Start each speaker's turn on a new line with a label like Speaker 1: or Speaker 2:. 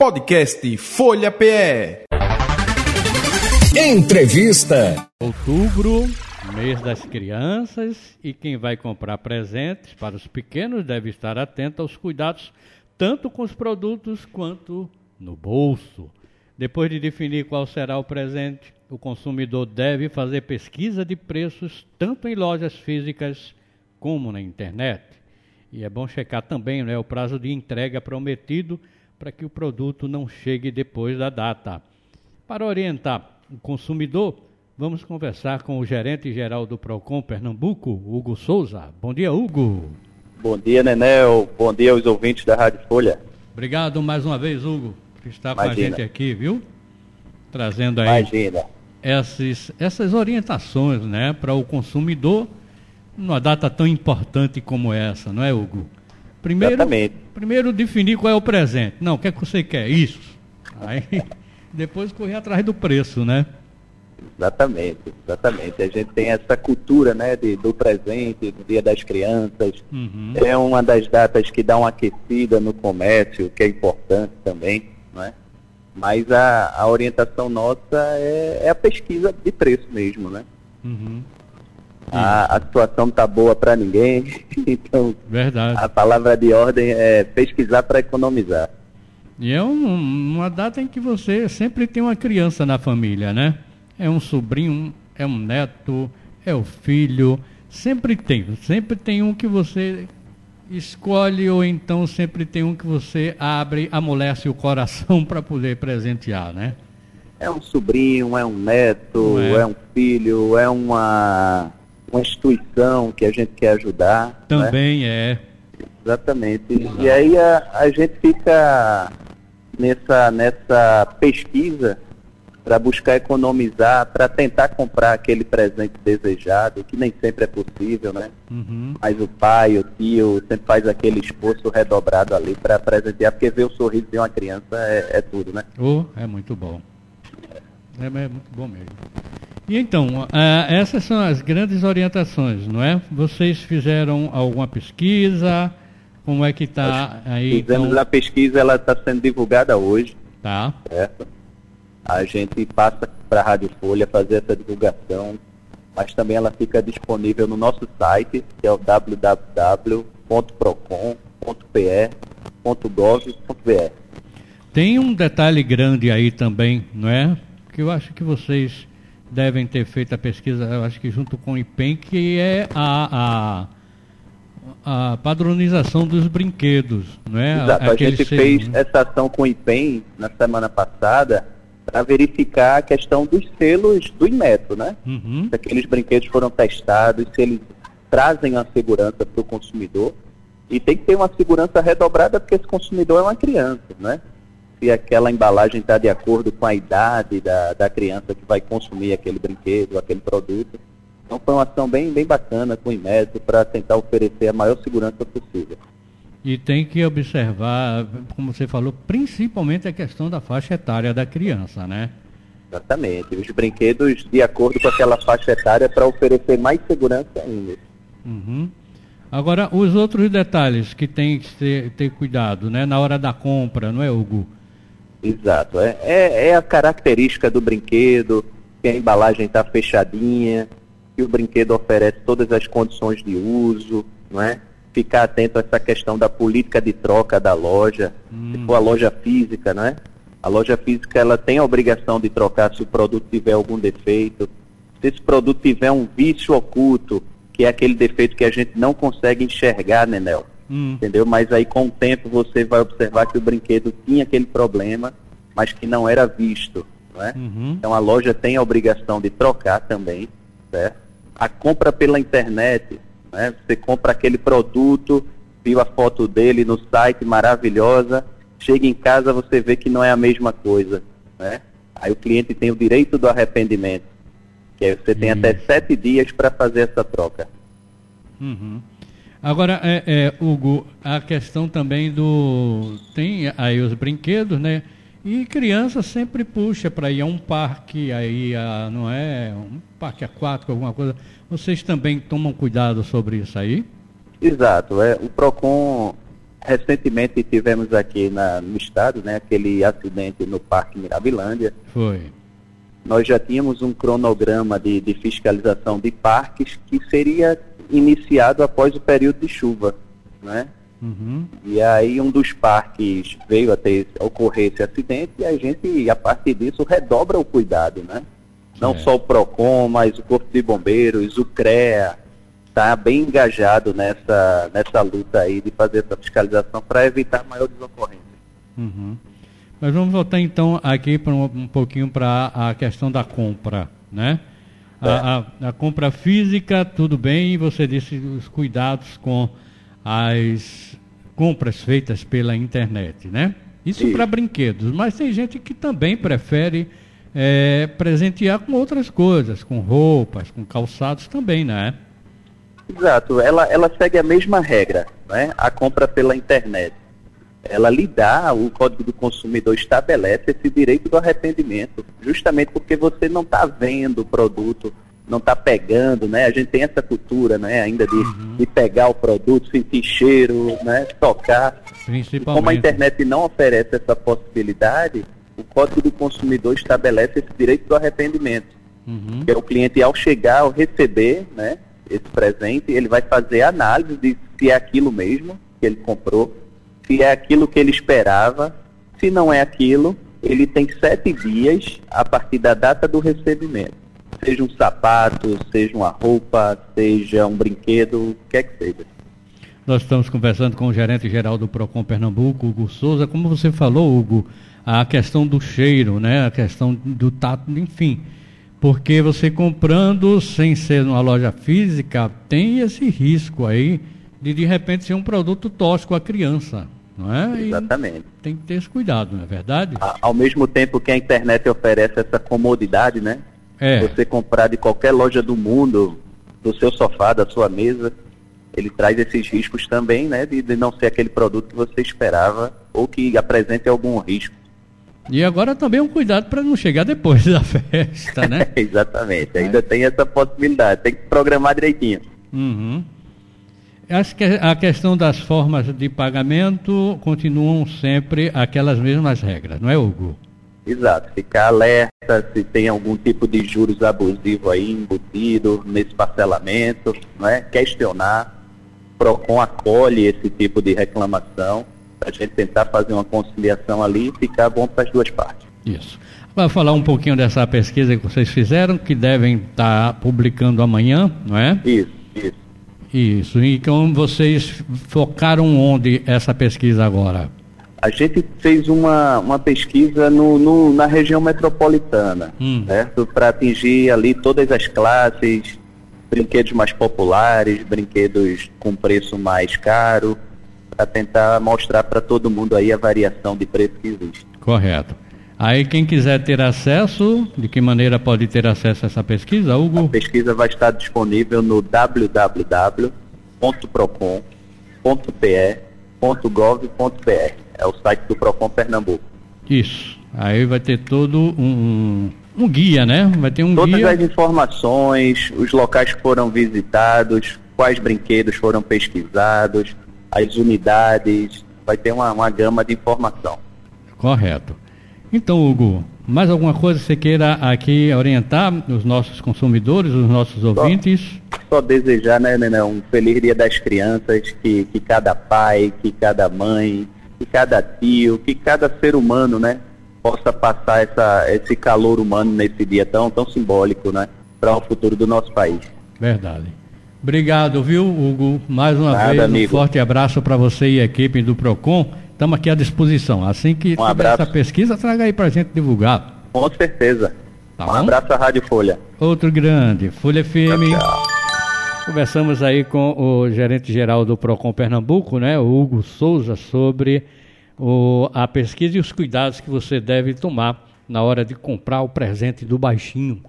Speaker 1: Podcast Folha PE.
Speaker 2: Entrevista.
Speaker 3: Outubro, mês das crianças, e quem vai comprar presentes para os pequenos deve estar atento aos cuidados tanto com os produtos quanto no bolso. Depois de definir qual será o presente, o consumidor deve fazer pesquisa de preços tanto em lojas físicas como na internet. E é bom checar também né, o prazo de entrega prometido para que o produto não chegue depois da data. Para orientar o consumidor, vamos conversar com o gerente geral do Procon Pernambuco, Hugo Souza. Bom dia, Hugo.
Speaker 4: Bom dia, Nenel. Bom dia aos ouvintes da Rádio Folha.
Speaker 3: Obrigado mais uma vez, Hugo, por estar Imagina. com a gente aqui, viu? Trazendo aí essas, essas orientações né, para o consumidor numa data tão importante como essa, não é, Hugo? Primeiro, Exatamente. Primeiro definir qual é o presente. Não, o que é que você quer? Isso. Aí depois correr atrás do preço, né?
Speaker 4: Exatamente, exatamente. A gente tem essa cultura, né, de, do presente, do Dia das Crianças. Uhum. É uma das datas que dá uma aquecida no comércio, que é importante também, não é? Mas a, a orientação nossa é, é, a pesquisa de preço mesmo, né? Uhum. A, a situação não está boa para ninguém, então
Speaker 3: Verdade.
Speaker 4: a palavra de ordem é pesquisar para economizar.
Speaker 3: E é um, uma data em que você sempre tem uma criança na família, né? É um sobrinho, é um neto, é o filho, sempre tem, sempre tem um que você escolhe ou então sempre tem um que você abre, amolece o coração para poder presentear, né?
Speaker 4: É um sobrinho, é um neto, é? é um filho, é uma uma instituição que a gente quer ajudar. Né?
Speaker 3: Também né? é.
Speaker 4: Exatamente. Exato. E aí a, a gente fica nessa, nessa pesquisa para buscar economizar, para tentar comprar aquele presente desejado, que nem sempre é possível, né? Uhum. Mas o pai, o tio, sempre faz aquele esforço redobrado ali para presentear, porque ver o sorriso de uma criança é, é tudo, né?
Speaker 3: Oh, é muito bom. É, é muito bom mesmo. E então, essas são as grandes orientações, não é? Vocês fizeram alguma pesquisa? Como é que está aí?
Speaker 4: Fizemos então... a pesquisa, ela está sendo divulgada hoje.
Speaker 3: Tá.
Speaker 4: Certo? A gente passa para a Rádio Folha fazer essa divulgação, mas também ela fica disponível no nosso site, que é o www.procon.pe.gov.br.
Speaker 3: Tem um detalhe grande aí também, não é? Que eu acho que vocês devem ter feito a pesquisa, eu acho que junto com o IPEM, que é a, a, a padronização dos brinquedos, não é?
Speaker 4: Exato, Aquele a gente fez né? essa ação com o IPEM na semana passada para verificar a questão dos selos do Inmetro, né? Uhum. Se aqueles brinquedos foram testados, se eles trazem a segurança para o consumidor. E tem que ter uma segurança redobrada porque esse consumidor é uma criança, né? Se aquela embalagem está de acordo com a idade da, da criança que vai consumir aquele brinquedo, aquele produto. Então foi uma ação bem, bem bacana com o para tentar oferecer a maior segurança possível.
Speaker 3: E tem que observar, como você falou, principalmente a questão da faixa etária da criança, né?
Speaker 4: Exatamente. Os brinquedos de acordo com aquela faixa etária para oferecer mais segurança ainda.
Speaker 3: Uhum. Agora, os outros detalhes que tem que ter, ter cuidado, né? Na hora da compra, não é, Hugo?
Speaker 4: Exato. É, é, é, a característica do brinquedo, que a embalagem está fechadinha, que o brinquedo oferece todas as condições de uso, não é? Ficar atento a essa questão da política de troca da loja, hum. se for a loja física, não é? A loja física ela tem a obrigação de trocar se o produto tiver algum defeito. Se esse produto tiver um vício oculto, que é aquele defeito que a gente não consegue enxergar, Nenel, Hum. Entendeu? Mas aí com o tempo você vai observar que o brinquedo tinha aquele problema, mas que não era visto. Não é? Uhum. Então a loja tem a obrigação de trocar também, certo? A compra pela internet, né? Você compra aquele produto, viu a foto dele no site maravilhosa, chega em casa você vê que não é a mesma coisa, né? Aí o cliente tem o direito do arrependimento, que aí você tem até sete dias para fazer essa troca.
Speaker 3: Uhum. Agora, é, é, Hugo, a questão também do. Tem aí os brinquedos, né? E criança sempre puxa para ir a um parque, aí a, não é? Um parque aquático, alguma coisa. Vocês também tomam cuidado sobre isso aí?
Speaker 4: Exato. É, o PROCON recentemente tivemos aqui na, no estado, né, aquele acidente no Parque Mirabilândia.
Speaker 3: Foi.
Speaker 4: Nós já tínhamos um cronograma de, de fiscalização de parques que seria iniciado após o período de chuva, né?
Speaker 3: Uhum.
Speaker 4: E aí um dos parques veio a ter, a ocorrer esse acidente e a gente, a partir disso, redobra o cuidado, né? Não
Speaker 3: É.
Speaker 4: só o PROCON, mas o Corpo de Bombeiros, o CREA, está bem engajado nessa, nessa luta aí de fazer essa fiscalização para evitar maiores ocorrências.
Speaker 3: Uhum. Mas vamos voltar então aqui para um, um pouquinho para a questão da compra, né? A, a- a compra física, tudo bem, você disse os cuidados com as compras feitas pela internet, né? Isso para brinquedos, mas tem gente que também prefere eh, presentear com outras coisas, com roupas, com calçados também, né?
Speaker 4: Exato, ela, ela segue a mesma regra, né? A compra pela internet. Ela lhe dá, o Código do Consumidor estabelece esse direito do arrependimento, justamente porque você não está vendo o produto, não está pegando, né? A gente tem essa cultura, né? Ainda de, de pegar o produto, sentir cheiro, né? Tocar.
Speaker 3: Principalmente.
Speaker 4: como a internet não oferece essa possibilidade, o Código do Consumidor estabelece esse direito do arrependimento
Speaker 3: Uhum.
Speaker 4: que é o cliente ao chegar, ao receber né, esse presente, ele vai fazer a análise de se é aquilo mesmo que ele comprou, se é aquilo que ele esperava, se não é aquilo, ele tem sete dias a partir da data do recebimento. Seja um sapato, seja uma roupa, seja um brinquedo, o que quer que seja.
Speaker 3: Nós estamos conversando com o gerente geral do Procon Pernambuco, Hugo Souza. Como você falou, Hugo, a questão do cheiro, né? A questão do tato, enfim. Porque você comprando sem ser numa loja física, tem esse risco aí de de repente ser um produto tóxico à criança, não é? E
Speaker 4: Exatamente.
Speaker 3: tem que ter esse cuidado, não é verdade?
Speaker 4: Ao mesmo tempo que a internet oferece essa comodidade, né?
Speaker 3: É.
Speaker 4: Você comprar de qualquer loja do mundo, do seu sofá, da sua mesa, ele traz esses riscos também, né? De, de não ser aquele produto que você esperava ou que apresente algum risco.
Speaker 3: E agora também um cuidado para não chegar depois da festa, né?
Speaker 4: Exatamente. Ainda tem essa possibilidade. Tem que programar direitinho.
Speaker 3: Uhum. Acho que a questão das formas de pagamento continuam sempre aquelas mesmas regras, não é, Hugo?
Speaker 4: Exato. Ficar alerta se tem algum tipo de juros abusivo aí embutido nesse parcelamento, não é? Questionar. Procon acolhe esse tipo de reclamação para a gente tentar fazer uma conciliação ali e ficar bom para as duas partes.
Speaker 3: Isso. Vai falar um pouquinho dessa pesquisa que vocês fizeram, que devem estar publicando amanhã, não é?
Speaker 4: Isso,
Speaker 3: isso. Então vocês focaram onde essa pesquisa agora?
Speaker 4: A gente fez uma, uma pesquisa no, no- na região metropolitana,
Speaker 3: Hum.
Speaker 4: certo? Para atingir ali todas as classes, brinquedos mais populares, brinquedos com preço mais caro, para tentar mostrar para todo mundo aí a variação de preço que existe.
Speaker 3: Correto. Aí quem quiser ter acesso, de que maneira pode ter acesso a essa pesquisa,
Speaker 4: A
Speaker 3: Hugo?
Speaker 4: pesquisa vai estar disponível no www.procon.pe.gov.br. É o site do Procon Pernambuco.
Speaker 3: Isso. Aí vai ter todo um, um, um guia, né? Vai ter um
Speaker 4: Todas
Speaker 3: guia.
Speaker 4: as informações, os locais que foram visitados, quais brinquedos foram pesquisados, as unidades, vai ter uma, uma gama de informação.
Speaker 3: Correto. Então, Hugo, mais alguma coisa que você queira aqui orientar os nossos consumidores, os nossos ouvintes?
Speaker 4: Só desejar, né, Nenê, um feliz dia das crianças, que, que cada pai, que cada mãe, que cada tio, que cada ser humano, né, possa passar essa, esse calor humano nesse dia tão, tão simbólico, né, para o futuro do nosso país.
Speaker 3: Verdade. Obrigado, viu, Hugo? Mais uma
Speaker 4: Nada,
Speaker 3: vez, um
Speaker 4: amigo.
Speaker 3: forte abraço para você e a equipe do PROCON. Estamos aqui à disposição. Assim que tiver
Speaker 4: abraço.
Speaker 3: essa pesquisa, traga aí para a gente divulgar.
Speaker 4: Com certeza.
Speaker 3: Tá
Speaker 4: um
Speaker 3: bom?
Speaker 4: abraço à Rádio Folha.
Speaker 3: Outro grande, Folha FM.
Speaker 4: Tchau.
Speaker 3: Conversamos aí com o gerente geral do Procon Pernambuco, né, o Hugo Souza, sobre o- a pesquisa e os cuidados que você deve tomar na hora de comprar o presente do baixinho.